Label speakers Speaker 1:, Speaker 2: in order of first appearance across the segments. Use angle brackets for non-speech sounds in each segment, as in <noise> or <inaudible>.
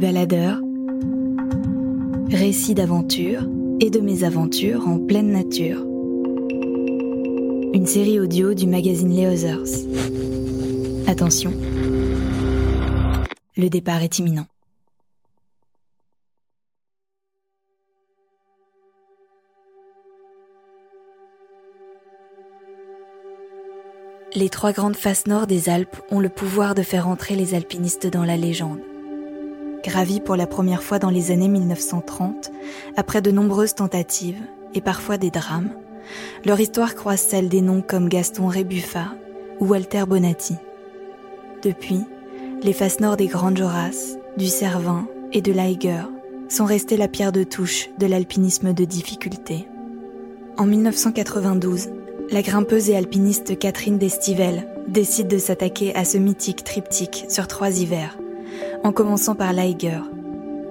Speaker 1: Baladeurs, récits d'aventure et de mésaventures en pleine nature. Une série audio du magazine Les Others. Attention, le départ est imminent. Les trois grandes faces nord des Alpes ont le pouvoir de faire entrer les alpinistes dans la légende. Gravis pour la première fois dans les années 1930, après de nombreuses tentatives et parfois des drames, leur histoire croise celle des noms comme Gaston Rébuffat ou Walter Bonatti. Depuis, les faces nord des Grandes Jorasses, du Cervin et de l'Aiger sont restées la pierre de touche de l'alpinisme de difficulté. En 1992, la grimpeuse et alpiniste Catherine Destivelle décide de s'attaquer à ce mythique triptyque sur trois hivers, en commençant par l'Aiger,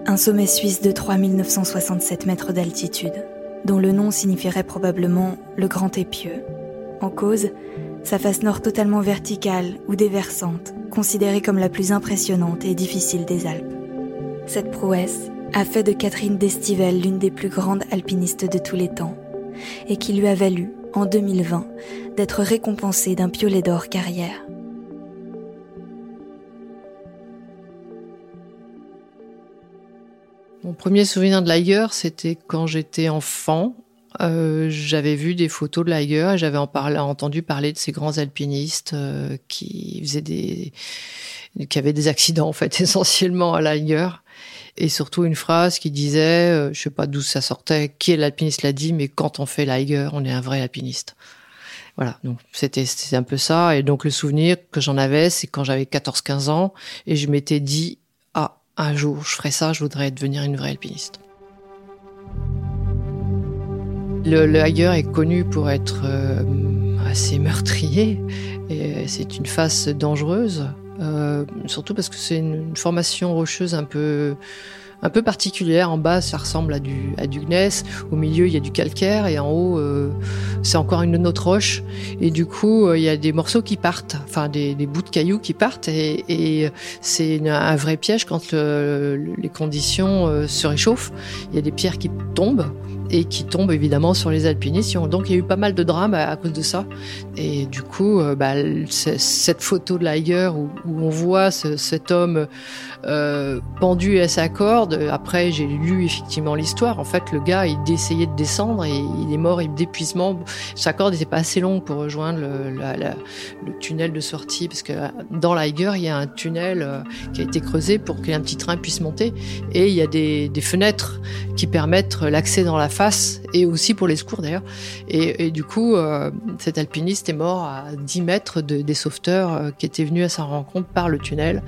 Speaker 1: un sommet suisse de 3967 mètres d'altitude, dont le nom signifierait probablement le Grand Épieu. En cause, sa face nord totalement verticale ou déversante, considérée comme la plus impressionnante et difficile des Alpes. Cette prouesse a fait de Catherine Destivelle l'une des plus grandes alpinistes de tous les temps, et qui lui a valu en 2020 d'être récompensé d'un piolet d'or carrière.
Speaker 2: Mon premier souvenir de l'Aiger, c'était quand j'étais enfant. Euh, j'avais vu des photos de l'Aiger et j'avais entendu parler de ces grands alpinistes euh, qui faisaient des, qui avaient des accidents en fait <laughs> essentiellement à l'Aiger et surtout une phrase qui disait, euh, je sais pas d'où ça sortait, qui est l'alpiniste? l'a dit, mais quand on fait l'Aiger, on est un vrai alpiniste. Voilà, donc c'était un peu ça. Et donc le souvenir que j'en avais, c'est quand j'avais 14-15 ans et je m'étais dit, un jour je ferai ça, je voudrais devenir une vraie alpiniste. Le, le est connu pour être euh, assez meurtrier et c'est une face dangereuse. Euh, surtout parce que c'est une, formation rocheuse un peu un peu particulière. En bas, ça ressemble à du, gneiss. Au milieu, il y a du calcaire. Et en haut, euh, c'est encore une autre roche. Et du coup, euh, il y a des morceaux qui partent, enfin des, bouts de cailloux qui partent. Et, c'est un vrai piège quand le, les conditions se réchauffent. Il y a des pierres qui tombent et qui tombe évidemment sur les alpinistes. Donc il y a eu pas mal de drames à, cause de ça. Et du coup, euh, bah, cette photo de Liger où, on voit ce, cet homme euh, pendu à sa corde, après j'ai lu effectivement l'histoire. En fait, le gars, il essayait de descendre et il est mort d'épuisement. Sa corde n'était pas assez longue pour rejoindre le, tunnel de sortie parce que dans Liger, il y a un tunnel euh, qui a été creusé pour qu'un petit train puisse monter et il y a des fenêtres qui permettent l'accès dans la face et aussi pour les secours d'ailleurs. Et, du coup, euh, cet alpiniste est mort à 10 mètres de, des sauveteurs euh, qui étaient venus à sa rencontre par le tunnel.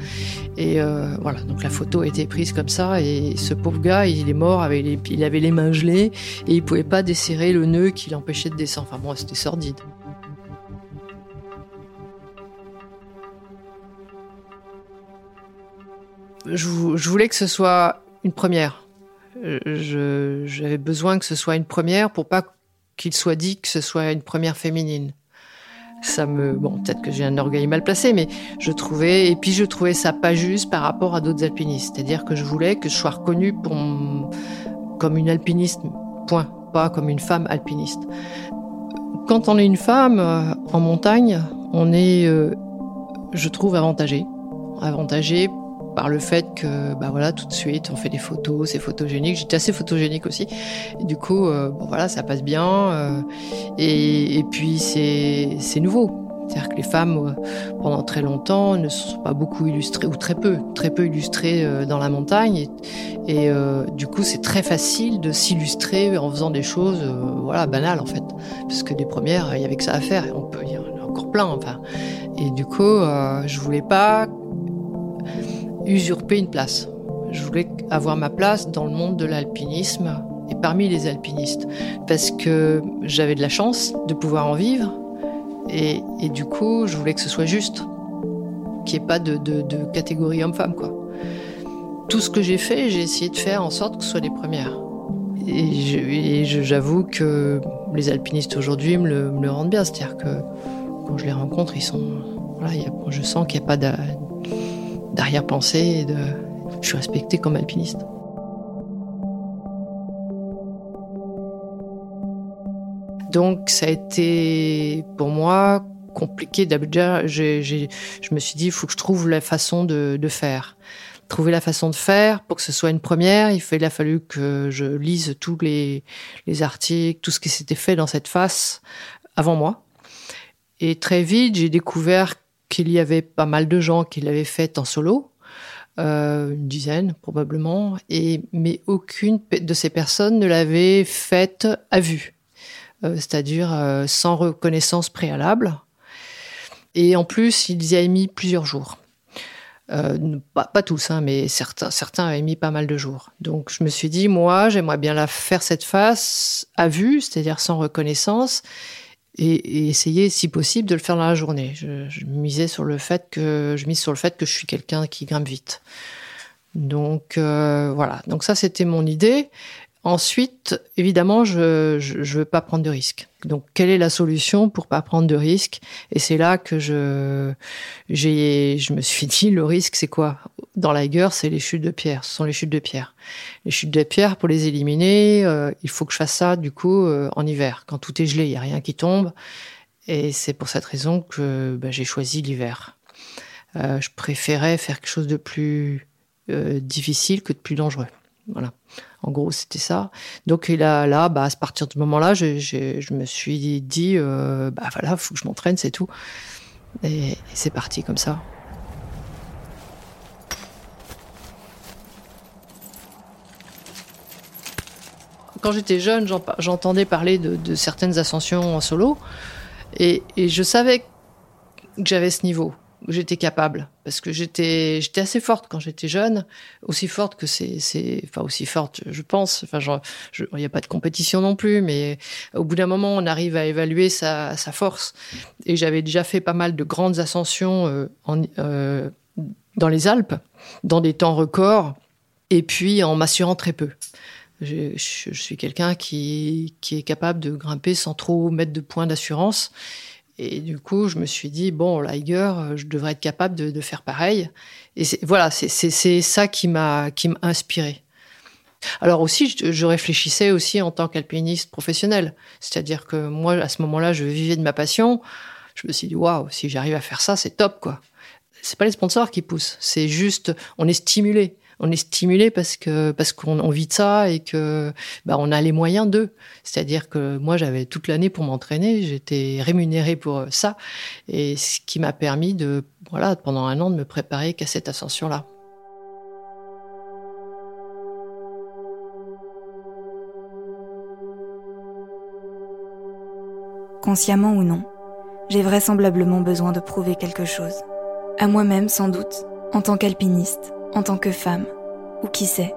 Speaker 2: Et euh, voilà, donc la photo a été prise comme ça. Et ce pauvre gars, il est mort, il avait les mains gelées et il pouvait pas desserrer le nœud qui l'empêchait de descendre. Enfin bon, c'était sordide. Je voulais que ce soit une première j'avais besoin que ce soit une première pour pas qu'il soit dit que ce soit une première féminine. Ça me, bon, peut-être que j'ai un orgueil mal placé, mais je trouvais, et puis je trouvais ça pas juste par rapport à d'autres alpinistes. C'est-à-dire que je voulais que je sois reconnue pour, comme une alpiniste, point, pas comme une femme alpiniste. Quand on est une femme euh, en montagne, on est, euh, je trouve, avantagé. Avantagé par le fait que bah voilà tout de suite on fait des photos c'est photogénique. J'étais assez photogénique aussi. Et du coup euh, bon voilà ça passe bien euh, et, et, puis c'est c'est nouveau. C'est-à-dire que les femmes euh, pendant très longtemps ne sont pas beaucoup illustrées ou très peu très peu illustrées dans la montagne. Et, du coup c'est très facile de s'illustrer en faisant des choses voilà banales en fait. Parce que les premières il y avait que ça à faire et on peut y en a encore plein enfin. Et du coup je voulais pas usurper une place. Je voulais avoir ma place dans le monde de l'alpinisme et parmi les alpinistes. Parce que j'avais de la chance de pouvoir en vivre. Et, du coup, je voulais que ce soit juste. Qu'il n'y ait pas de, catégorie homme-femme, quoi. Tout ce que j'ai fait, j'ai essayé de faire en sorte que ce soit les premières. Et j'avoue que les alpinistes aujourd'hui me, le, rendent bien. C'est-à-dire que quand je les rencontre, ils sont. Voilà, je sens qu'il n'y a pas d'arrière-pensée. De, je suis respecté comme alpiniste. Donc ça a été pour moi compliqué. D'abord, je me suis dit, il faut que je trouve la façon de, faire. Trouver la façon de faire pour que ce soit une première. Il, a fallu que je lise tous les, articles, tout ce qui s'était fait dans cette face avant moi. Et très vite, j'ai découvert qu'il y avait pas mal de gens qui l'avaient fait en solo. Euh, une dizaine probablement, et mais aucune de ces personnes ne l'avait faite à vue. Euh, c'est-à-dire euh, sans reconnaissance préalable. Et en plus, ils y avaient mis plusieurs jours. Euh, pas, tous, hein, mais certains, certains avaient mis pas mal de jours. Donc je me suis dit, moi, j'aimerais bien la faire cette face à vue, c'est-à-dire sans reconnaissance, et, essayer, si possible, de le faire dans la journée. Je, misais sur le fait que je mise sur le fait que je suis quelqu'un qui grimpe vite. Donc voilà. Donc ça, c'était mon idée. Ensuite, évidemment, je ne veux pas prendre de risques. Donc, quelle est la solution pour pas prendre de risques? Et c'est là que je, je me suis dit, le risque, c'est quoi? Dans la guerre, c'est les chutes de pierre. Ce sont les chutes de pierre. Les chutes de pierre, pour les éliminer, euh, il faut que je fasse ça, du coup, euh, en hiver. Quand tout est gelé, il y a rien qui tombe. Et c'est pour cette raison que bah, j'ai choisi l'hiver. Euh, je préférais faire quelque chose de plus difficile que de plus dangereux. Voilà. En gros, c'était ça. Donc là, là bah, à partir de ce moment-là, je, me suis dit, bah voilà, faut que je m'entraîne, c'est tout. Et, c'est parti comme ça. Quand j'étais jeune, j'entendais parler de, certaines ascensions en solo, et, je savais que j'avais ce niveau j'étais capable. Parce que j'étais assez forte quand j'étais jeune. Aussi forte que c'est c'est enfin aussi forte je pense. Enfin il n'y a pas de compétition non plus mais au bout d'un moment on arrive à évaluer sa, force. Et j'avais déjà fait pas mal de grandes ascensions euh, euh, dans les Alpes dans des temps records. Et puis en m'assurant très peu je, je suis quelqu'un qui, est capable de grimper sans trop mettre de points d'assurance et du coup, je me suis dit, bon, Liger, je devrais être capable de, faire pareil. Et voilà, c'est ça qui m'a inspiré. Alors aussi, je, réfléchissais aussi en tant qu'alpiniste professionnel. C'est-à-dire que moi, à ce moment-là, je vivais de ma passion. Je me suis dit, waouh, si j'arrive à faire ça, c'est top, quoi. C'est pas les sponsors qui poussent, c'est juste, on est stimulé on est stimulé parce que parce qu'on vit de ça et que bah, on a les moyens d'eux. C'est-à-dire que moi j'avais toute l'année pour m'entraîner, j'étais rémunéré pour ça et ce qui m'a permis de voilà pendant un an de me préparer qu'à cette ascension là.
Speaker 1: Consciemment ou non, j'ai vraisemblablement besoin de prouver quelque chose. À moi-même sans doute, en tant qu'alpiniste, en tant que femme, ou qui sait,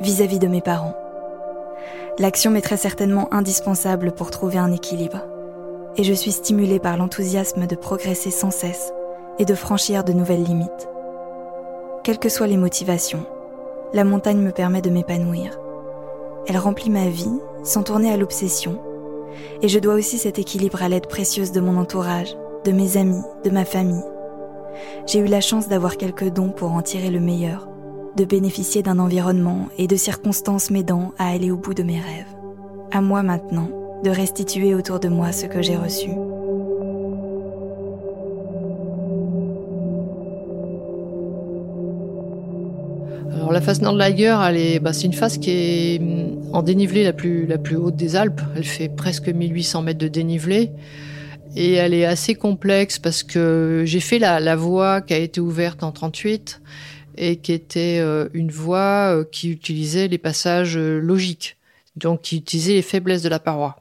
Speaker 1: vis-à-vis de mes parents. L'action m'est très certainement indispensable pour trouver un équilibre, et je suis stimulée par l'enthousiasme de progresser sans cesse et de franchir de nouvelles limites. Quelles que soient les motivations, la montagne me permet de m'épanouir. Elle remplit ma vie sans tourner à l'obsession, et je dois aussi cet équilibre à l'aide précieuse de mon entourage, de mes amis, de ma famille, j'ai eu la chance d'avoir quelques dons pour en tirer le meilleur, de bénéficier d'un environnement et de circonstances m'aidant à aller au bout de mes rêves. À moi maintenant de restituer autour de moi ce que j'ai reçu.
Speaker 2: La face Nordliger, elle bah, c'est une face qui est mm, en dénivelé la plus, la plus haute des Alpes. Elle fait presque 1800 mètres de dénivelé. Et elle est assez complexe parce que j'ai fait la, la voie qui a été ouverte en 38 et qui était euh, une voie euh, qui utilisait les passages euh, logiques, donc qui utilisait les faiblesses de la paroi.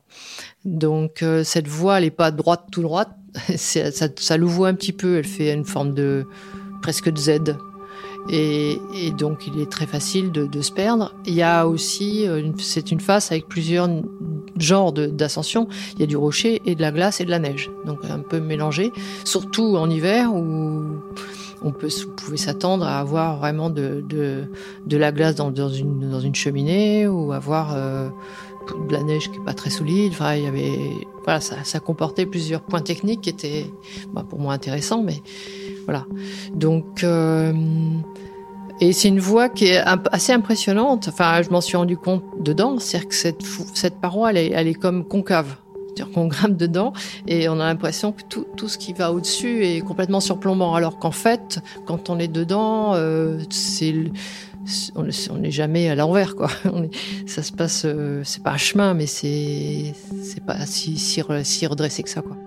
Speaker 2: Donc cette voie, elle n'est pas droite tout droite, <laughs> ça, ça l'ouvre un petit peu, elle fait une forme de presque de Z. Et, donc, il est très facile de, se perdre. Il y a aussi, euh, c'est une face avec plusieurs genres d'ascension. Il y a du rocher et de la glace et de la neige. Donc, un peu mélangé. Surtout en hiver où on peut, pouvait s'attendre à avoir vraiment de, de, la glace dans, une, dans une cheminée ou avoir euh, de la neige qui est pas très solide. Voilà, ça, ça comportait plusieurs points techniques qui étaient bah, pour moi intéressants, mais voilà. Donc, euh, et c'est une voie qui est assez impressionnante. Enfin, je m'en suis rendu compte dedans, c'est-à-dire que cette, paroi, elle est, comme concave. C'est-à-dire qu'on <laughs> grimpe dedans et on a l'impression que tout, ce qui va au-dessus est complètement surplombant. Alors qu'en fait, quand on est dedans, euh, on n'est jamais à l'envers quoi. <laughs> ça se passe, euh, c'est pas un chemin, mais c'est pas si, si, si redressé que ça quoi.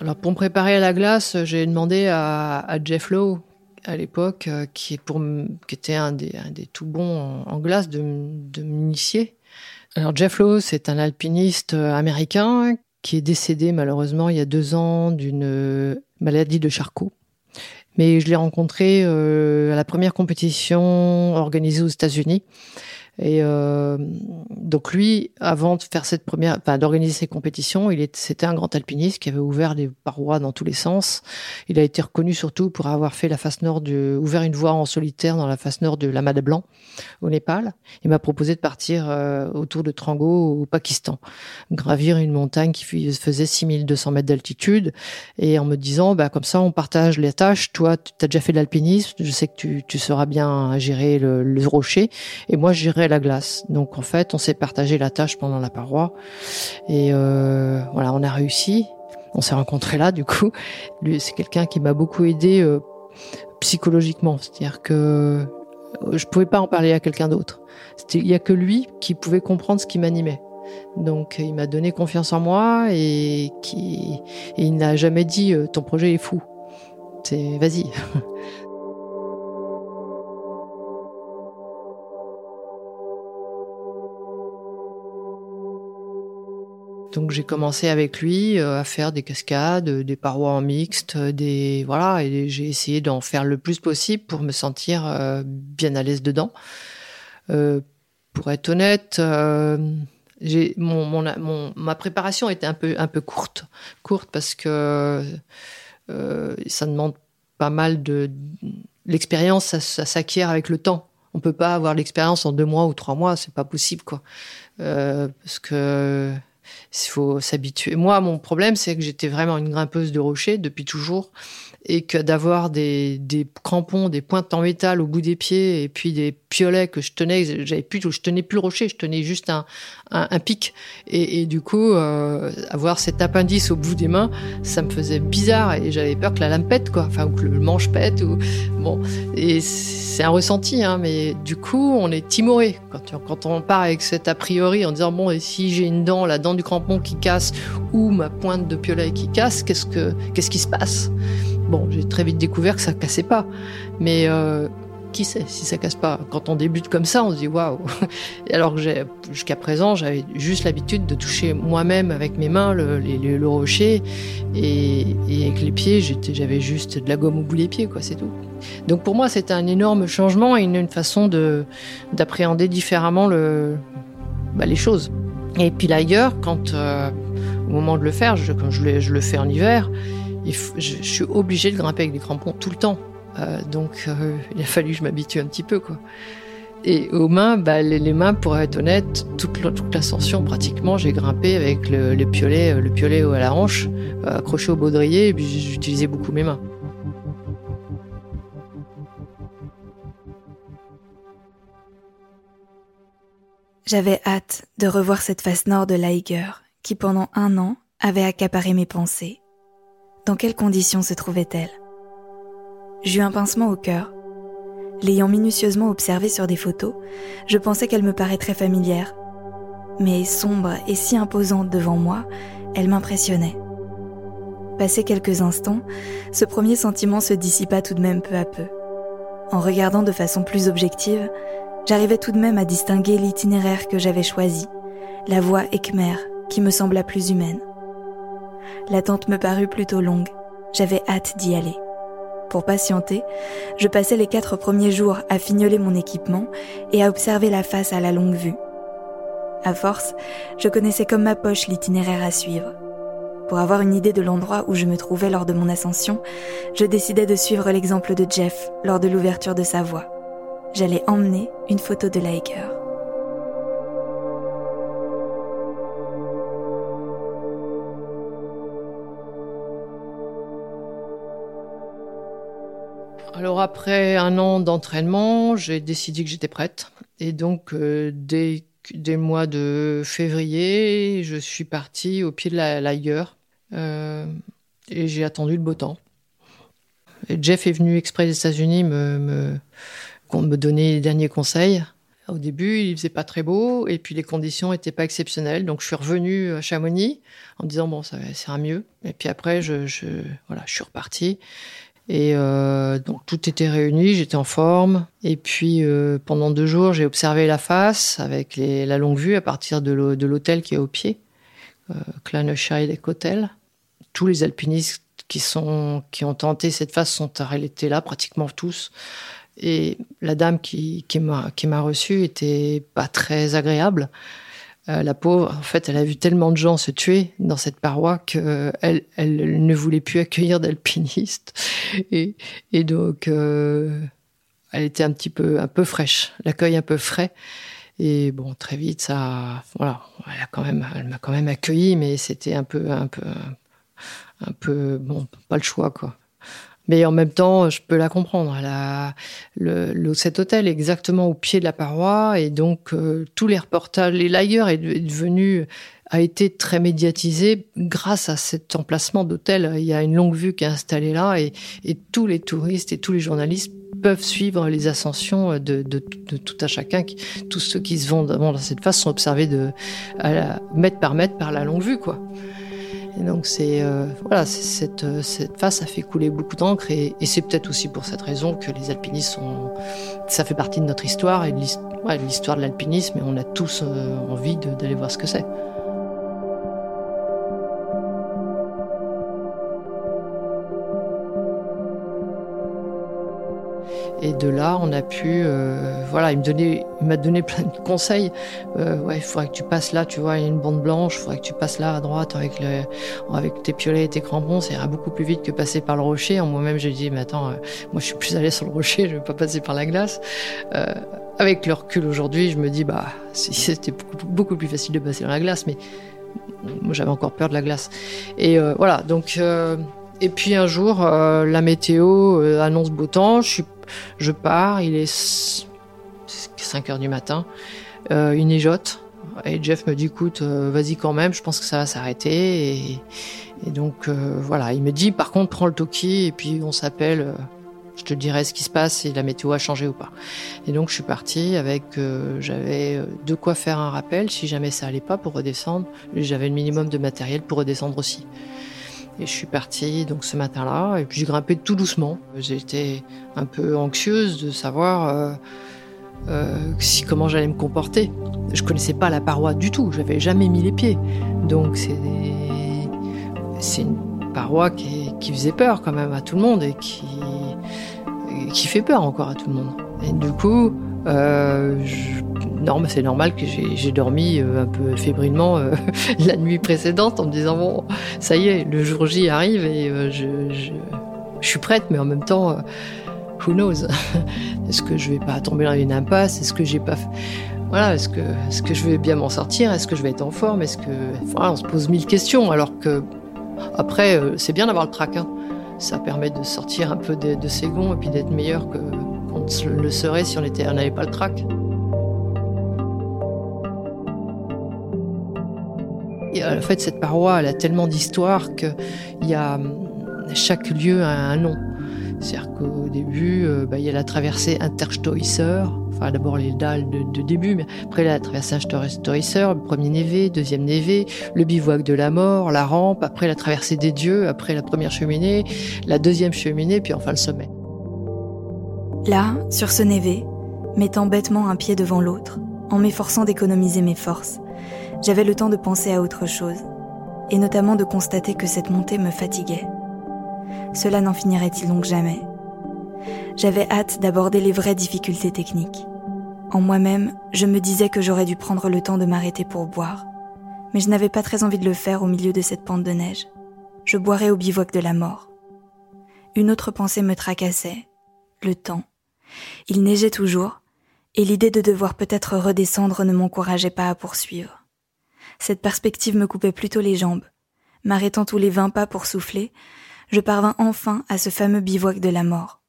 Speaker 2: Alors pour me préparer à la glace, j'ai demandé à, Jeff Lowe à l'époque, euh, qui, était un des, tout bons en, glace, de, de m'initier. Alors Jeff Lowe, c'est un alpiniste euh, américain qui est décédé malheureusement il y a deux ans d'une euh, maladie de Charcot. Mais je l'ai rencontré à la première compétition organisée aux États-Unis. Et euh, donc lui, avant de faire cette première, d'organiser ces compétitions, c'était un grand alpiniste qui avait ouvert les parois dans tous les sens. Il a été reconnu surtout pour avoir fait la face nord ouvert une voie en solitaire dans la face nord de l'Amada Blanc au Népal. Il m'a proposé de partir euh, autour de Trango au Pakistan, gravir une montagne qui faisait 6200 mètres d'altitude, et en me disant, bah comme ça, on partage les tâches. Toi, tu as déjà fait de l'alpinisme, je sais que tu, tu sauras bien gérer le, le rocher, et moi, je gérerai la glace. Donc en fait, on s'est partagé la tâche pendant la paroi. Et euh, voilà, on a réussi. On s'est rencontrés là, du coup. C'est quelqu'un qui m'a beaucoup aidé euh, psychologiquement. C'est-à-dire que euh, je pouvais pas en parler à quelqu'un d'autre. Il y a que lui qui pouvait comprendre ce qui m'animait. Donc il m'a donné confiance en moi et, qui, et il n'a jamais dit ton projet est fou. C'est vas-y. <laughs> Donc j'ai commencé avec lui euh, à faire des cascades, des parois en mixte, des voilà, et j'ai essayé d'en faire le plus possible pour me sentir euh, bien à l'aise dedans. Euh, pour être honnête, mon, ma préparation était un peu un peu courte, courte parce que ça demande pas mal de l'expérience, ça, ça s'acquiert avec le temps. On peut pas avoir l'expérience en deux mois ou trois mois, c'est pas possible quoi. parce que faut s'habituer. Moi, mon problème, c'est que j'étais vraiment une grimpeuse de rochers depuis toujours et que d'avoir des, crampons, des pointes en métal au bout des pieds et puis des piolets que je tenais, j'avais plus, je tenais plus le rocher, je tenais juste un, pic. Et, et, du coup euh, avoir cet appendice au bout des mains, ça me faisait bizarre et j'avais peur que la lame pète quoi, enfin ou que le manche pète ou bon. Et c'est un ressenti hein, mais du coup on est timoré quand, quand on part avec cet a priori en disant bon et si j'ai une dent, la dent du crampon qui casse ou ma pointe de piolet qui casse, qu'est-ce que qu'est-ce qui se passe? Bon, j'ai très vite découvert que ça cassait pas. Mais euh, qui sait si ça casse pas? Quand on débute comme ça, on se dit waouh. <laughs> Alors que jusqu'à présent, j'avais juste l'habitude de toucher moi-même avec mes mains le, rocher et, avec les pieds, j'avais juste de la gomme au bout des pieds, quoi, c'est tout. Donc pour moi, c'était un énorme changement et une, façon de d'appréhender différemment bah, les choses. Et puis là ailleurs, quand euh, au moment de le faire, je, quand je le fais en hiver, je, suis obligée de grimper avec des crampons tout le temps. Euh, donc euh, il a fallu que je m'habitue un petit peu. Et aux mains, bah, les, mains, pour être honnête, toute, l'ascension pratiquement, j'ai grimpé avec le, piolet, euh, le piolet à la hanche, accroché au baudrier, et puis j'utilisais beaucoup mes mains.
Speaker 1: J'avais hâte de revoir cette face nord de l'Aiger, qui pendant un an avait accaparé mes pensées. Dans quelles conditions se trouvait-elle? J'eus un pincement au cœur. L'ayant minutieusement observée sur des photos, je pensais qu'elle me paraîtrait familière. Mais sombre et si imposante devant moi, elle m'impressionnait. Passé quelques instants, ce premier sentiment se dissipa tout de même peu à peu. En regardant de façon plus objective, j'arrivais tout de même à distinguer l'itinéraire que j'avais choisi, la voie Ekmer, qui me sembla plus humaine. L'attente me parut plutôt longue. J'avais hâte d'y aller. Pour patienter, je passais les quatre premiers jours à fignoler mon équipement et à observer la face à la longue vue. À force, je connaissais comme ma poche l'itinéraire à suivre. Pour avoir une idée de l'endroit où je me trouvais lors de mon ascension, je décidai de suivre l'exemple de Jeff lors de l'ouverture de sa voie. J'allais emmener une photo de l'hiker.
Speaker 2: Alors après un an d'entraînement, j'ai décidé que j'étais prête. Et donc euh, dès, dès, le mois de février, je suis partie au pied de la euh, et j'ai attendu le beau temps. Jeff est venu exprès des États-Unis me, me, me donner les derniers conseils. Au début, il faisait pas très beau et puis les conditions étaient pas exceptionnelles. Donc je suis revenue à Chamonix en disant bon ça sera mieux. Et puis après je, je voilà je suis repartie et euh, donc tout était réuni, j'étais en forme. Et puis euh, pendant deux jours, j'ai observé la face avec la longue vue à partir de l'hôtel qui est au pied, euh, Hotel. Tous les alpinistes qui, ont tenté cette face sont arrêtés là, pratiquement tous. Et la dame qui, m'a reçue était pas très agréable. Euh, la pauvre, en fait, elle a vu tellement de gens se tuer dans cette paroi qu'elle elle ne voulait plus accueillir d'alpinistes. Et, et donc, euh, elle était un petit peu, un peu fraîche, l'accueil un peu frais. Et bon, très vite, ça, voilà, elle a quand même, elle m'a quand même accueilli, mais c'était un peu, un peu, un peu, bon, pas le choix, quoi. Mais en même temps, je peux la comprendre. le, cet hôtel est exactement au pied de la paroi et donc euh, tous les reportages, les layers est, devenu a été très médiatisé grâce à cet emplacement d'hôtel. Il y a une longue vue qui est installée là et, et, tous les touristes et tous les journalistes peuvent suivre les ascensions de, tout à chacun. Tous ceux qui se vont dans cette phase sont observés de mètre par mètre par la longue vue, quoi. Et donc c'est euh, voilà, cette, euh, cette phase a fait couler beaucoup d'encre et, c'est peut-être aussi pour cette raison que les alpinistes sont, ça fait partie de notre histoire et de l'histoire de l'alpinisme et on a tous euh, envie d'aller voir ce que c'est. Et de là, on a pu, euh, voilà, il me il m'a donné plein de conseils. Euh, ouais, il faudrait que tu passes là, tu vois, il y a une bande blanche, il faudrait que tu passes là à droite avec le, avec tes piolets et tes crampons, ça ira beaucoup plus vite que passer par le rocher. Moi-même, j'ai dit, mais attends, euh, moi, je suis plus allé sur le rocher, je vais pas passer par la glace. Avec le recul aujourd'hui, je me dis, bah, c'était beaucoup, beaucoup, plus facile de passer dans la glace, mais moi, j'avais encore peur de la glace. Et voilà, donc. Et puis un jour, la météo annonce beau temps. Je pars, il est 5 heures du matin, euh, il neigeote. Et Jeff me dit, écoute, euh, vas-y quand même, je pense que ça va s'arrêter. Et, donc, euh, voilà, il me dit, par contre, prends le Toki et puis on s'appelle, euh, je te dirai ce qui se passe, si la météo a changé ou pas. Et donc, je suis partie avec, j'avais de quoi faire un rappel si jamais ça allait pas pour redescendre. J'avais le minimum de matériel pour redescendre aussi. Et je suis partie donc ce matin-là et puis j'ai grimpé tout doucement. J'étais un peu anxieuse de savoir euh, euh, si comment j'allais me comporter. Je connaissais pas la paroi du tout, j'avais jamais mis les pieds. Donc c'est une paroi qui, qui, faisait peur quand même à tout le monde et qui qui fait peur encore à tout le monde. Et du coup, euh, je non, c'est normal que j'ai dormi euh, un peu fébrilement euh, <laughs> la nuit précédente en me disant bon, ça y est, le jour J arrive et euh, je, suis prête, mais en même temps, who knows? <laughs> Est-ce que je vais pas tomber dans une impasse? Est-ce que j'ai pas voilà, est-ce que, est-ce que je vais bien m'en sortir? Est-ce que je vais être en forme? Est-ce que, on se pose mille questions. Alors que, après, c'est bien d'avoir le trac. Hein. Ça permet de sortir un peu de, de ses gonds et puis d'être meilleur que qu'on le serait si on n'avait pas le trac. En fait, cette paroi, a tellement d'histoire que y a chaque lieu a un nom. C'est-à-dire qu'au début, euh, bah, il y a la traversée Interstoisser, enfin d'abord les dalles de, début, mais après la traversée Interstoisser, le premier névé, deuxième névé, le bivouac de la mort, la rampe, après la traversée des dieux, après la première cheminée, la deuxième cheminée, puis enfin le sommet.
Speaker 1: Là, sur ce névé, mettant bêtement un pied devant l'autre, en m'efforçant d'économiser mes forces, j'avais le temps de penser à autre chose, et notamment de constater que cette montée me fatiguait. Cela n'en finirait-il donc jamais? J'avais hâte d'aborder les vraies difficultés techniques. En moi-même, je me disais que j'aurais dû prendre le temps de m'arrêter pour boire, mais je n'avais pas très envie de le faire au milieu de cette pente de neige. Je boirais au bivouac de la mort. Une autre pensée me tracassait, le temps. Il neigeait toujours, et l'idée de devoir peut-être redescendre ne m'encourageait pas à poursuivre. Cette perspective me coupait plutôt les jambes. M'arrêtant tous les vingt pas pour souffler, je parvins enfin à ce fameux bivouac de la mort.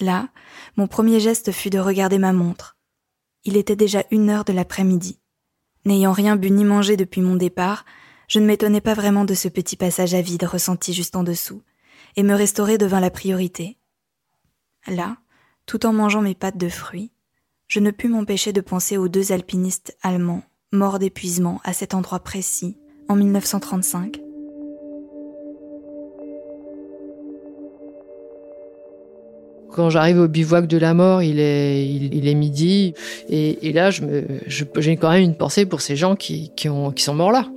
Speaker 1: Là, mon premier geste fut de regarder ma montre. Il était déjà une heure de l'après-midi. N'ayant rien bu ni mangé depuis mon départ, je ne m'étonnais pas vraiment de ce petit passage à vide ressenti juste en dessous, et me restaurer devint la priorité. Là, tout en mangeant mes pâtes de fruits, je ne pus m'empêcher de penser aux deux alpinistes allemands morts d'épuisement à cet endroit précis en 1935.
Speaker 2: Quand j'arrive au bivouac de la mort, il est, il, est midi, et, là, je me, j'ai quand même une pensée pour ces gens qui, qui, ont, qui sont morts là.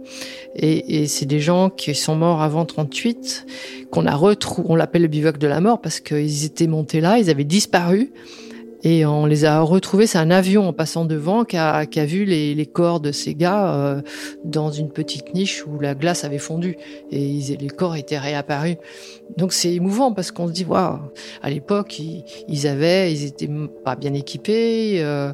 Speaker 2: Et, et c'est des gens qui sont morts avant 38, qu'on a retrouvé, on l'appelle le bivouac de la mort parce qu'ils étaient montés là, ils avaient disparu. Et on les a retrouvés. C'est un avion en passant devant qui a, qui a vu les, les, corps de ces gars euh, dans une petite niche où la glace avait fondu et ils, les corps étaient réapparus. Donc c'est émouvant parce qu'on se dit waouh. À l'époque, ils, ils, avaient, ils étaient pas bien équipés. Euh,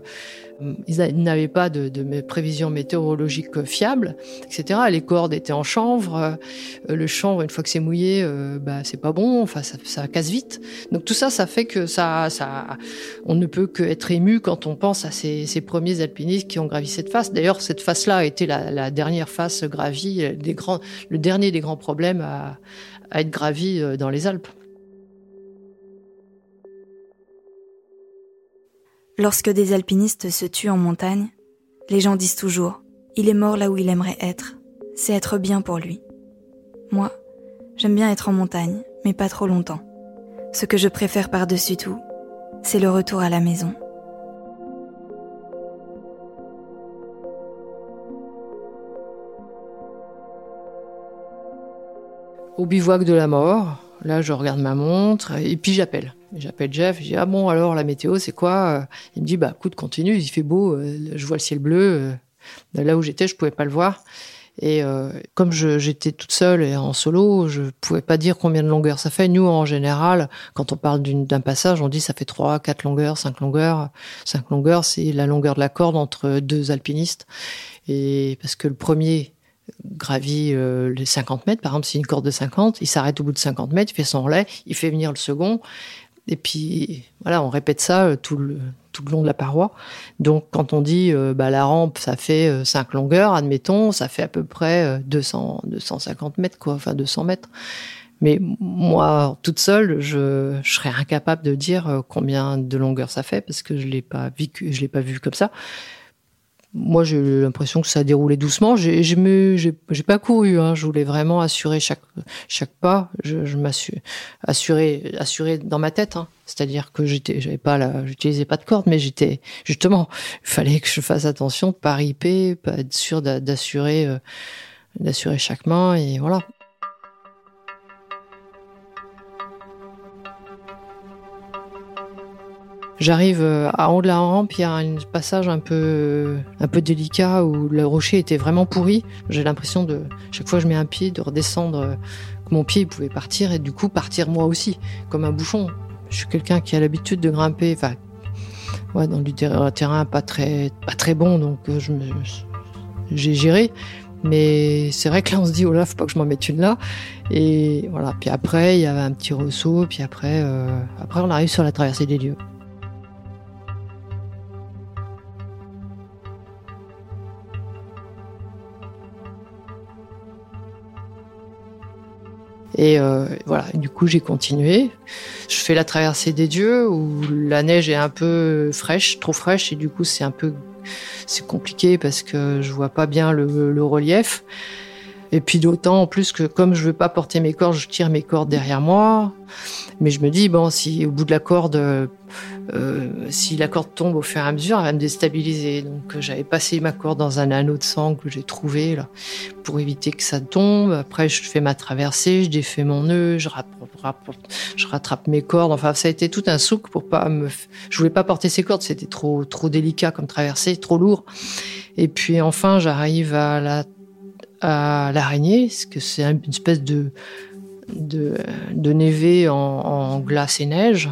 Speaker 2: ils n'avaient pas de, prévisions météorologiques fiables, etc. Les cordes étaient en chanvre. Euh, le chanvre, une fois que c'est mouillé, euh, bah, c'est pas bon. Enfin, ça, casse vite. Donc tout ça, ça fait que ça, ça, on ne peut qu'être ému quand on pense à ces, premiers alpinistes qui ont gravi cette face. D'ailleurs, cette face-là a été la, dernière face gravie, le dernier des grands problèmes à, à être gravi euh, dans les Alpes.
Speaker 1: Lorsque des alpinistes se tuent en montagne, les gens disent toujours ⁇ Il est mort là où il aimerait être, c'est être bien pour lui ⁇ Moi, j'aime bien être en montagne, mais pas trop longtemps. Ce que je préfère par-dessus tout, c'est le retour à la maison.
Speaker 2: Au bivouac de la mort, là je regarde ma montre et puis j'appelle. J'appelle Jeff, je dis ah bon alors la météo c'est quoi? Il me dit bah écoute continue, il fait beau, euh, je vois le ciel bleu. Euh, là où j'étais je pouvais pas le voir et euh, comme j'étais toute seule et en solo, je pouvais pas dire combien de longueurs ça fait. Nous en général, quand on parle d'un passage, on dit ça fait trois, quatre longueurs, cinq longueurs. Cinq longueurs c'est la longueur de la corde entre deux alpinistes et parce que le premier gravit les 50 mètres, par exemple, c'est une corde de 50, il s'arrête au bout de 50 mètres, il fait son relais, il fait venir le second, et puis, voilà, on répète ça euh, tout le, tout le long de la paroi. Donc, quand on dit euh, bah, la rampe, ça fait 5 euh, longueurs, admettons, ça fait à peu près 200, 250 mètres, quoi, enfin 200 mètres. Mais moi, toute seule, je, je serais incapable de dire combien de longueur ça fait parce que je l'ai pas vécu, je l'ai pas vu comme ça moi, j'ai l'impression que ça a déroulé doucement. J'ai, j'ai pas couru. Hein. Je voulais vraiment assurer chaque chaque pas. Je, je m'assurer assurer dans ma tête. Hein. C'est-à-dire que j'étais, j'avais pas la, j'utilisais pas de corde, mais j'étais justement, il fallait que je fasse attention pas riper, pas être sûr d'assurer euh, d'assurer chaque main et voilà. J'arrive euh, à haut de la rampe, il y a un passage un peu, un peu délicat où le rocher était vraiment pourri. J'ai l'impression de, chaque fois que je mets un pied, de redescendre, euh, que mon pied pouvait partir et du coup partir moi aussi, comme un bouchon. Je suis quelqu'un qui a l'habitude de grimper, enfin, ouais, dans du terrain pas très, pas très bon, donc euh, j'ai géré. Mais c'est vrai que là, on se dit, oh là, faut pas que je m'en mette une là. Et voilà. Puis après, il y avait un petit ressaut. Puis après, après, on arrive sur la traversée des lieux. Et euh, voilà, du coup j'ai continué. Je fais la traversée des dieux où la neige est un peu fraîche, trop fraîche, et du coup c'est un peu c'est compliqué parce que je vois pas bien le, le relief. Et puis d'autant plus que comme je veux pas porter mes cordes, je tire mes cordes derrière moi. Mais je me dis, bon, si au bout de la corde, euh, si la corde tombe au fur et à mesure, elle va me déstabiliser. Donc j'avais passé ma corde dans un anneau de sang que j'ai trouvé là, pour éviter que ça tombe. Après, je fais ma traversée, je défais mon nœud, je, je rattrape mes cordes. Enfin, ça a été tout un souk pour pas me... Je voulais pas porter ces cordes, c'était trop, trop délicat comme traversée, trop lourd. Et puis enfin, j'arrive à la l'araignée, parce que c'est une espèce de, de, névé en, glace et neige.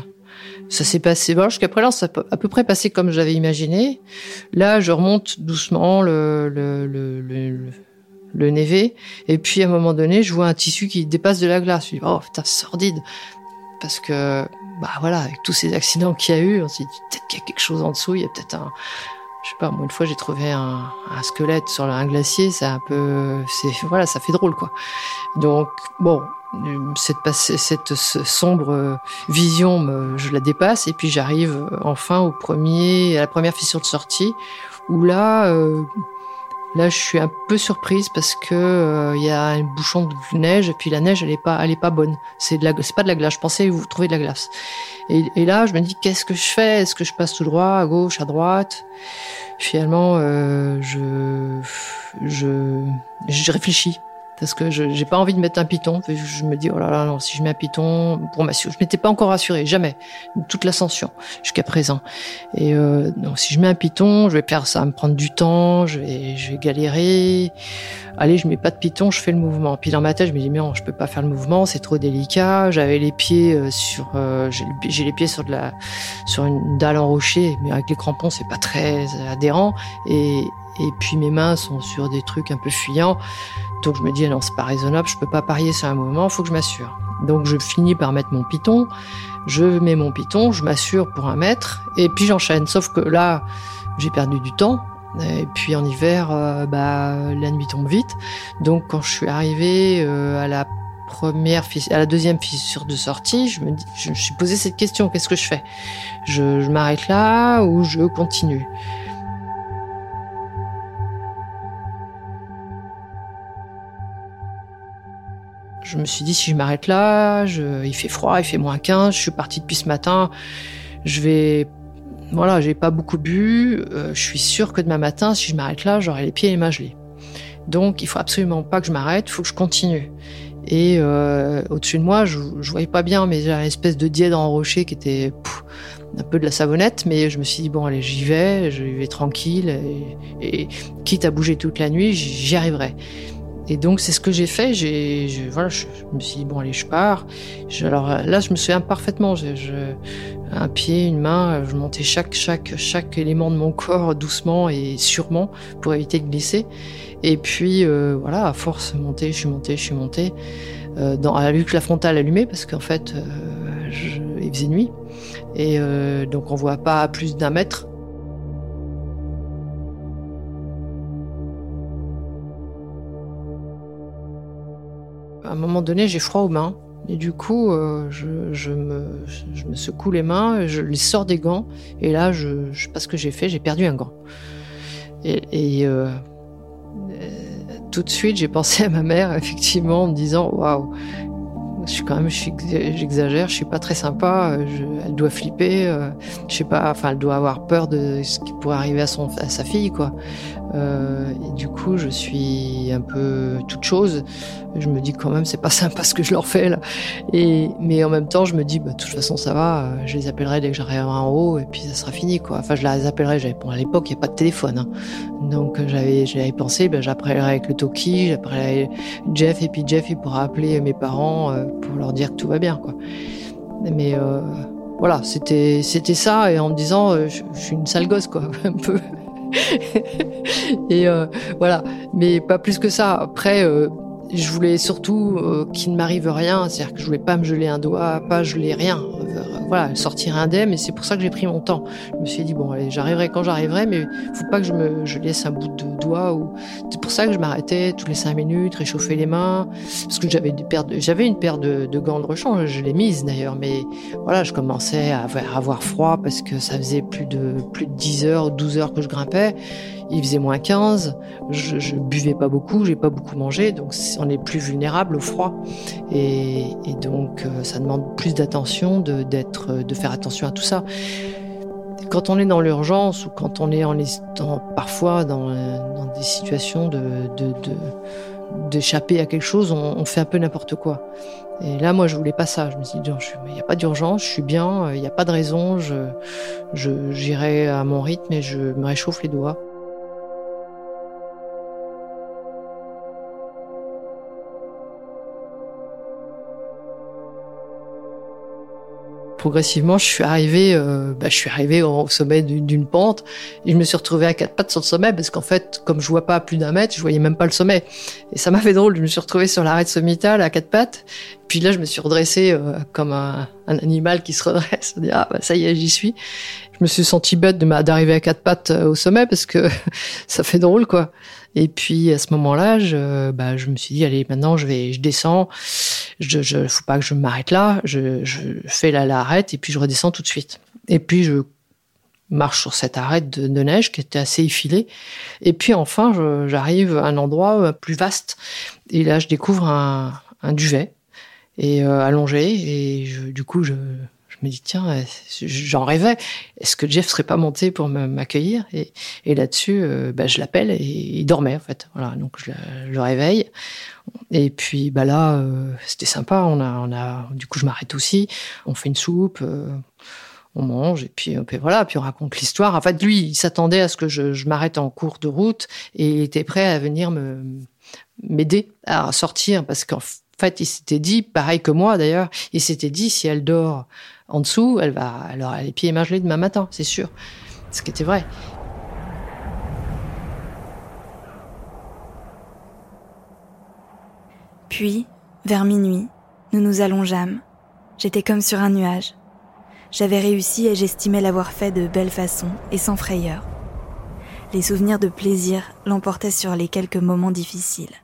Speaker 2: Ça s'est passé, bon, jusqu'à présent, ça a à peu près passé comme j'avais imaginé. Là, je remonte doucement le, le, le, le, névé, et puis à un moment donné, je vois un tissu qui dépasse de la glace. Je dis, oh putain, sordide. Parce que, bah voilà, avec tous ces accidents qu'il y a eu, on s'est dit, peut-être qu'il y a quelque chose en dessous, il y a peut-être un, je sais pas, moi une fois j'ai trouvé un, squelette sur un glacier, c'est un peu, c'est voilà, ça fait drôle quoi. Donc bon, cette, cette sombre vision, je la dépasse et puis j'arrive enfin au premier, à la première fissure de sortie où là, euh, Là, je suis un peu surprise parce que euh, il y a un bouchon de neige et puis la neige, elle est pas, elle est pas bonne. C'est de la, c'est pas de la glace. Je pensais vous trouver de la glace. Et, et là, je me dis qu'est-ce que je fais? Est-ce que je passe tout droit, à gauche, à droite? Finalement, euh, je, je, je réfléchis parce que je j'ai pas envie de mettre un piton. Je me dis oh là là si je mets un piton pour m'assurer, je m'étais pas encore assuré jamais toute l'ascension jusqu'à présent. Et euh, donc si je mets un piton, je vais perdre ça, va me prendre du temps, je vais je vais galérer. Allez, je mets pas de piton, je fais le mouvement. Puis dans ma tête, je me dis mais non, je peux pas faire le mouvement, c'est trop délicat. J'avais les pieds euh, sur euh, j'ai les pieds sur de la sur une dalle en rocher, mais avec les crampons, c'est pas très adhérent et et puis mes mains sont sur des trucs un peu fuyants. Donc je me dis, non, c'est pas raisonnable, je peux pas parier sur un mouvement, faut que je m'assure. Donc je finis par mettre mon piton, je mets mon piton, je m'assure pour un mètre, et puis j'enchaîne. Sauf que là, j'ai perdu du temps. Et puis en hiver, euh, bah, la nuit tombe vite. Donc quand je suis arrivé euh, à la première, à la deuxième fissure de sortie, je me, dis, je suis posé cette question qu'est-ce que je fais? Je m'arrête là ou je continue? Je me suis dit, si je m'arrête là, il fait froid, il fait moins 15, je suis partie depuis ce matin, je vais... Voilà, j'ai pas beaucoup bu, euh, je suis sûre que demain matin, si je m'arrête là, j'aurai les pieds et les mains gelés. Donc, il faut absolument pas que je m'arrête, il faut que je continue. Et euh, au-dessus de moi, je, je voyais pas bien, mais j'ai une espèce de diède en rocher qui était un peu de la savonnette, mais je me suis dit bon allez j'y vais, je vais tranquille et quitte à bouger toute la nuit, j'y arriverai. Et donc c'est ce que j'ai fait. J'ai, je, voilà, je, me suis dit bon allez, je pars. Je, alors là, je me souviens parfaitement. Je, un pied, une main, je montais chaque chaque chaque élément de mon corps doucement et sûrement pour éviter de glisser. Et puis euh, voilà, à force monter, je suis monté, je suis monté. Euh, dans la lutte la frontale allumée parce qu'en fait, euh, il faisait nuit et euh, donc on voit pas plus d'un mètre. Moment donné, j'ai froid aux mains. Et du coup, euh, je, me, secoue les mains, je les sors des gants. Et là, je, je sais pas ce que j'ai fait, j'ai perdu un gant. Et, euh, tout de suite, j'ai pensé à ma mère, effectivement, en me disant Waouh, je suis quand même, j'exagère, je suis pas très sympa. Elle doit flipper, euh, je sais pas, enfin, elle doit avoir peur de ce qui pourrait arriver à à sa fille, quoi. Euh, et du coup, je suis un peu toute chose. Je me dis quand même, c'est pas <laughs> sympa ce que je leur fais là. Mais en même temps, je me dis, bah, de toute façon, ça va. Je les appellerai dès que j'arriverai en haut, et puis ça sera fini, quoi. Enfin, je les appellerai. Bon, à l'époque, il n'y a pas de téléphone, hein. donc j'avais, j'avais pensé, ben, j'appellerai avec le Toki, j'appellerai Jeff, et puis Jeff, il pourra appeler mes parents euh, pour leur dire que tout va bien, quoi. Mais euh, voilà, c'était, c'était ça, et en me disant, euh, je, je suis une sale gosse, quoi, <laughs> un peu. Et euh, voilà, mais pas plus que ça. Après, euh, je voulais surtout euh, qu'il ne m'arrive rien, c'est-à-dire que je voulais pas me geler un doigt, pas geler rien. Voilà, sortir indemne, et c'est pour ça que j'ai pris mon temps. Je me suis dit bon, allez, j'arriverai quand j'arriverai, mais faut pas que je me je laisse un bout de doigt ou. C'est pour ça que je m'arrêtais tous les cinq minutes, réchauffer les mains, parce que j'avais des paires de... j'avais une paire de, gants de rechange, je l'ai mise d'ailleurs, mais voilà, je commençais à avoir, avoir froid parce que ça faisait plus de plus de 10 heures, 12 heures que je grimpais il faisait moins 15, je, je buvais pas beaucoup, j'ai pas beaucoup mangé, donc on est plus vulnérable au froid. Et, donc euh, ça demande plus d'attention, de, d'être, de faire attention à tout ça. Quand on est dans l'urgence ou quand on est parfois dans, dans, des situations d'échapper à quelque chose, on, fait un peu n'importe quoi. Et là, moi, je voulais pas ça. Je me suis dit, il n'y a pas d'urgence, je suis bien, il n'y a pas de raison, je, j'irai à mon rythme et je me réchauffe les doigts. Progressivement, je suis arrivé, euh, bah, je suis arrivé au sommet d'une pente et je me suis retrouvé à quatre pattes sur le sommet parce qu'en fait, comme je vois pas plus d'un mètre, je voyais même pas le sommet. Et ça m'a fait drôle. Je me suis retrouvé sur l'arrêt sommitale à quatre pattes. Puis là, je me suis redressé euh, comme un, animal qui se redresse. dit, ah, bah, ça y est, j'y suis. Je me suis senti bête d'arriver à quatre pattes euh, au sommet parce que <laughs> ça fait drôle, quoi. Et puis à ce moment-là, je, bah, je me suis dit allez maintenant je vais, je descends. Je, je faut pas que je m'arrête là. Je, fais la et puis je redescends tout de suite. Et puis je marche sur cette arête de, neige qui était assez effilée. Et puis enfin, j'arrive à un endroit euh, plus vaste. Et là, je découvre un, duvet et euh, allongé. Et du coup, je, me dis tiens, euh, j'en rêvais. Est-ce que Jeff serait pas monté pour m'accueillir? Et, et là-dessus, euh, bah, je l'appelle et il dormait en fait. Voilà, donc je, le réveille. Et puis bah là, euh, c'était sympa. On a, on a, du coup, je m'arrête aussi. On fait une soupe. on mange et puis, voilà, puis on raconte l'histoire. En fait, lui, il s'attendait à ce que je, je m'arrête en cours de route et il était prêt à venir me m'aider à sortir parce qu'en fait, il s'était dit, pareil que moi d'ailleurs, il s'était dit si elle dort en dessous, elle va, elle aura les pieds émergelés demain matin, c'est sûr. Ce qui était vrai.
Speaker 1: Puis, vers minuit, nous nous allongeâmes. J'étais comme sur un nuage. J'avais réussi et j'estimais l'avoir fait de belle façon et sans frayeur. Les souvenirs de plaisir l'emportaient sur les quelques moments difficiles.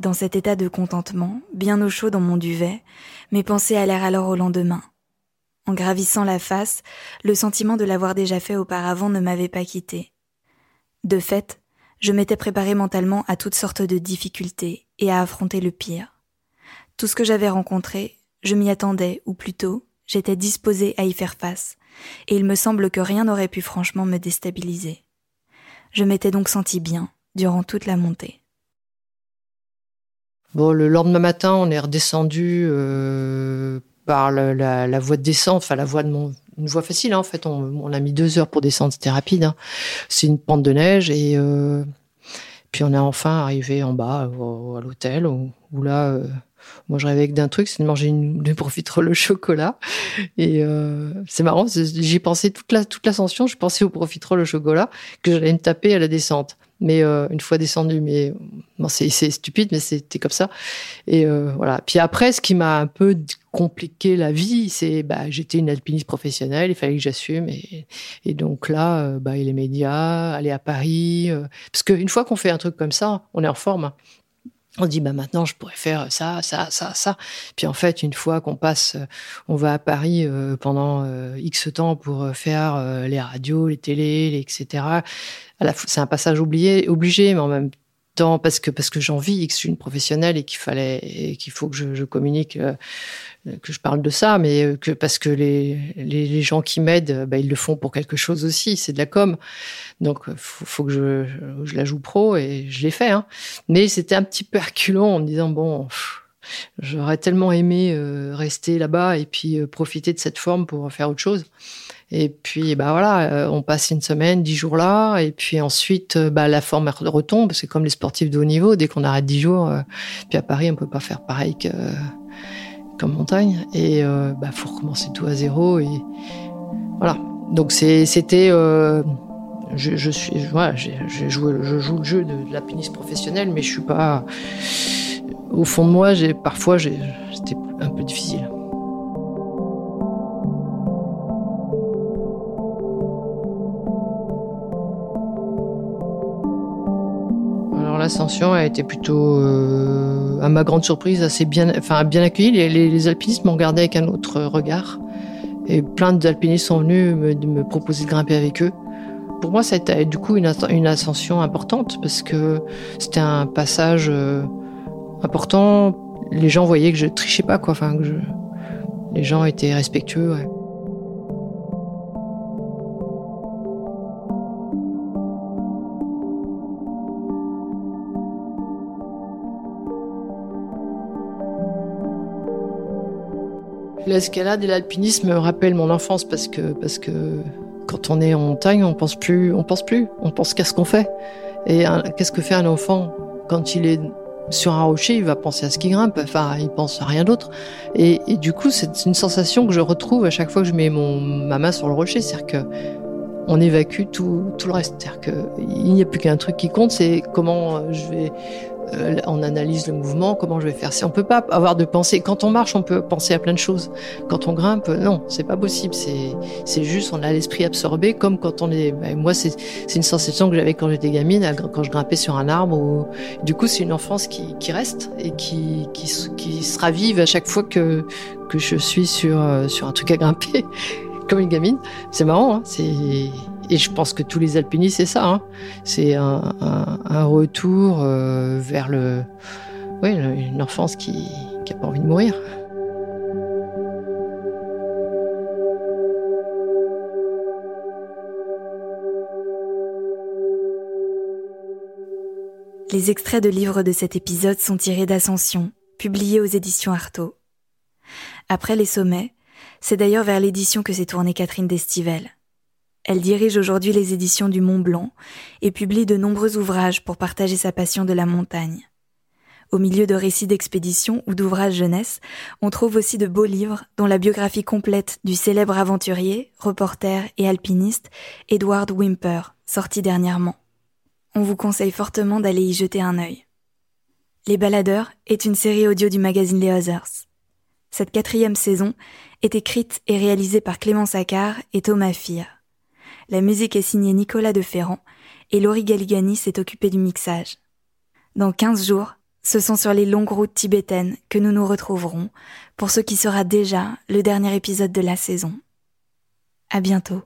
Speaker 1: Dans cet état de contentement, bien au chaud dans mon duvet, mes pensées allèrent alors au lendemain. En gravissant la face, le sentiment de l'avoir déjà fait auparavant ne m'avait pas quitté. De fait, je m'étais préparé mentalement à toutes sortes de difficultés et à affronter le pire. Tout ce que j'avais rencontré, je m'y attendais, ou plutôt, j'étais disposé à y faire face, et il me semble que rien n'aurait pu franchement me déstabiliser. Je m'étais donc senti bien durant toute la montée.
Speaker 2: Bon, le lendemain matin, on est redescendu euh, par la, la, voie de descente, enfin la voie de mon, une voie facile hein, en fait. On, on, a mis deux heures pour descendre, c'était rapide. Hein. C'est une pente de neige et euh, puis on est enfin arrivé en bas à l'hôtel où, là, euh, moi je rêvais d'un truc, c'est de manger une, de profiterole au <laughs> chocolat. Et euh, c'est marrant, j'y pensais toute la toute l'ascension, je pensais au profiterole au chocolat que j'allais me taper à la descente mais euh, une fois descendu, mais c'est stupide, mais c'était comme ça. Et euh, voilà. Puis après, ce qui m'a un peu compliqué la vie, c'est bah j'étais une alpiniste professionnelle, il fallait que j'assume, et, donc là, euh, bah les médias, aller à Paris, parce qu'une fois qu'on fait un truc comme ça, on est en forme. On dit bah maintenant je pourrais faire ça, ça, ça, ça. Puis en fait une fois qu'on passe, on va à Paris pendant X temps pour faire les radios, les télés, les, etc c'est un passage oublié, obligé, mais en même temps parce que parce que j'en vis et que je suis une professionnelle et qu'il fallait qu'il faut que je, communique euh, que je parle de ça mais euh, que parce que les les, gens qui m'aident bah, ils le font pour quelque chose aussi c'est de la com donc faut, faut que je, je la joue pro et je l'ai fait hein. mais c'était un petit peu <laughs> reculant en me disant bon j'aurais tellement aimé euh, rester là-bas et puis profiter de cette forme pour faire autre chose et puis, bah voilà, euh, on passe une semaine, dix jours là, et puis ensuite, euh, bah, la forme retombe. C'est comme les sportifs de haut niveau. Dès qu'on arrête dix jours, euh, puis à Paris, on peut pas faire pareil que comme montagne. Et bah, faut recommencer tout à zéro. Et voilà. Donc c'était, je, suis, voilà, je joue le jeu de, la l'alpinisme professionnel, mais je suis pas. Au fond de moi, j'ai parfois, c'était un peu difficile. l'ascension a été plutôt, euh, à ma grande surprise, assez bien, enfin bien accueillie. Les, alpinistes m'ont regardé avec un autre regard. Et plein d'alpinistes sont venus me, proposer de grimper avec eux pour moi, ça a été du coup une, une ascension importante parce que c'était un passage euh, important. Les gens voyaient que je trichais pas, quoi. Enfin, que les gens étaient respectueux. L'escalade et l'alpinisme me rappellent mon enfance parce que, parce que quand on est en montagne, on pense plus, on pense plus, on pense qu'à ce qu'on fait. Et qu'est-ce que fait un enfant quand il est sur un rocher, il va penser à ce qu'il grimpe, enfin, il pense à rien d'autre. Et, du coup, c'est une sensation que je retrouve à chaque fois que je mets mon, ma main sur le rocher, c'est-à-dire que on évacue tout, tout le reste. C'est-à-dire qu'il n'y a plus qu'un truc qui compte, c'est comment je vais euh, on analyse le mouvement, comment je vais faire. On peut pas avoir de pensée, quand on marche, on peut penser à plein de choses. Quand on grimpe, non, c'est pas possible. C'est juste, on a l'esprit absorbé, comme quand on est. Ben, moi, c'est c'est une sensation que j'avais quand j'étais gamine, quand je grimpais sur un arbre. Ou... Du coup, c'est une enfance qui qui reste et qui qui qui se ravive à chaque fois que que je suis sur euh, sur un truc à grimper, comme une gamine. C'est marrant, hein et je pense que tous les alpinistes, c'est ça. Hein. C'est un, retour euh, vers le, oui, une enfance qui n'a pas envie de mourir.
Speaker 1: Les extraits de livres de cet épisode sont tirés d'Ascension, publiés aux éditions Artaud. Après les sommets, c'est d'ailleurs vers l'édition que s'est tournée Catherine Destivelle. Elle dirige aujourd'hui les éditions du Mont Blanc et publie de nombreux ouvrages pour partager sa passion de la montagne. Au milieu de récits d'expéditions ou d'ouvrages jeunesse, on trouve aussi de beaux livres, dont la biographie complète du célèbre aventurier, reporter et alpiniste Edward Wimper, sorti dernièrement. On vous conseille fortement d'aller y jeter un œil. Les Baladeurs est une série audio du magazine Les Others. Cette quatrième saison est écrite et réalisée par Clément Saccard et Thomas Fir. La musique est signée Nicolas de Ferrand et Laurie Galigani s'est occupée du mixage. Dans 15 jours, ce sont sur les longues routes tibétaines que nous nous retrouverons pour ce qui sera déjà le dernier épisode de la saison. À bientôt.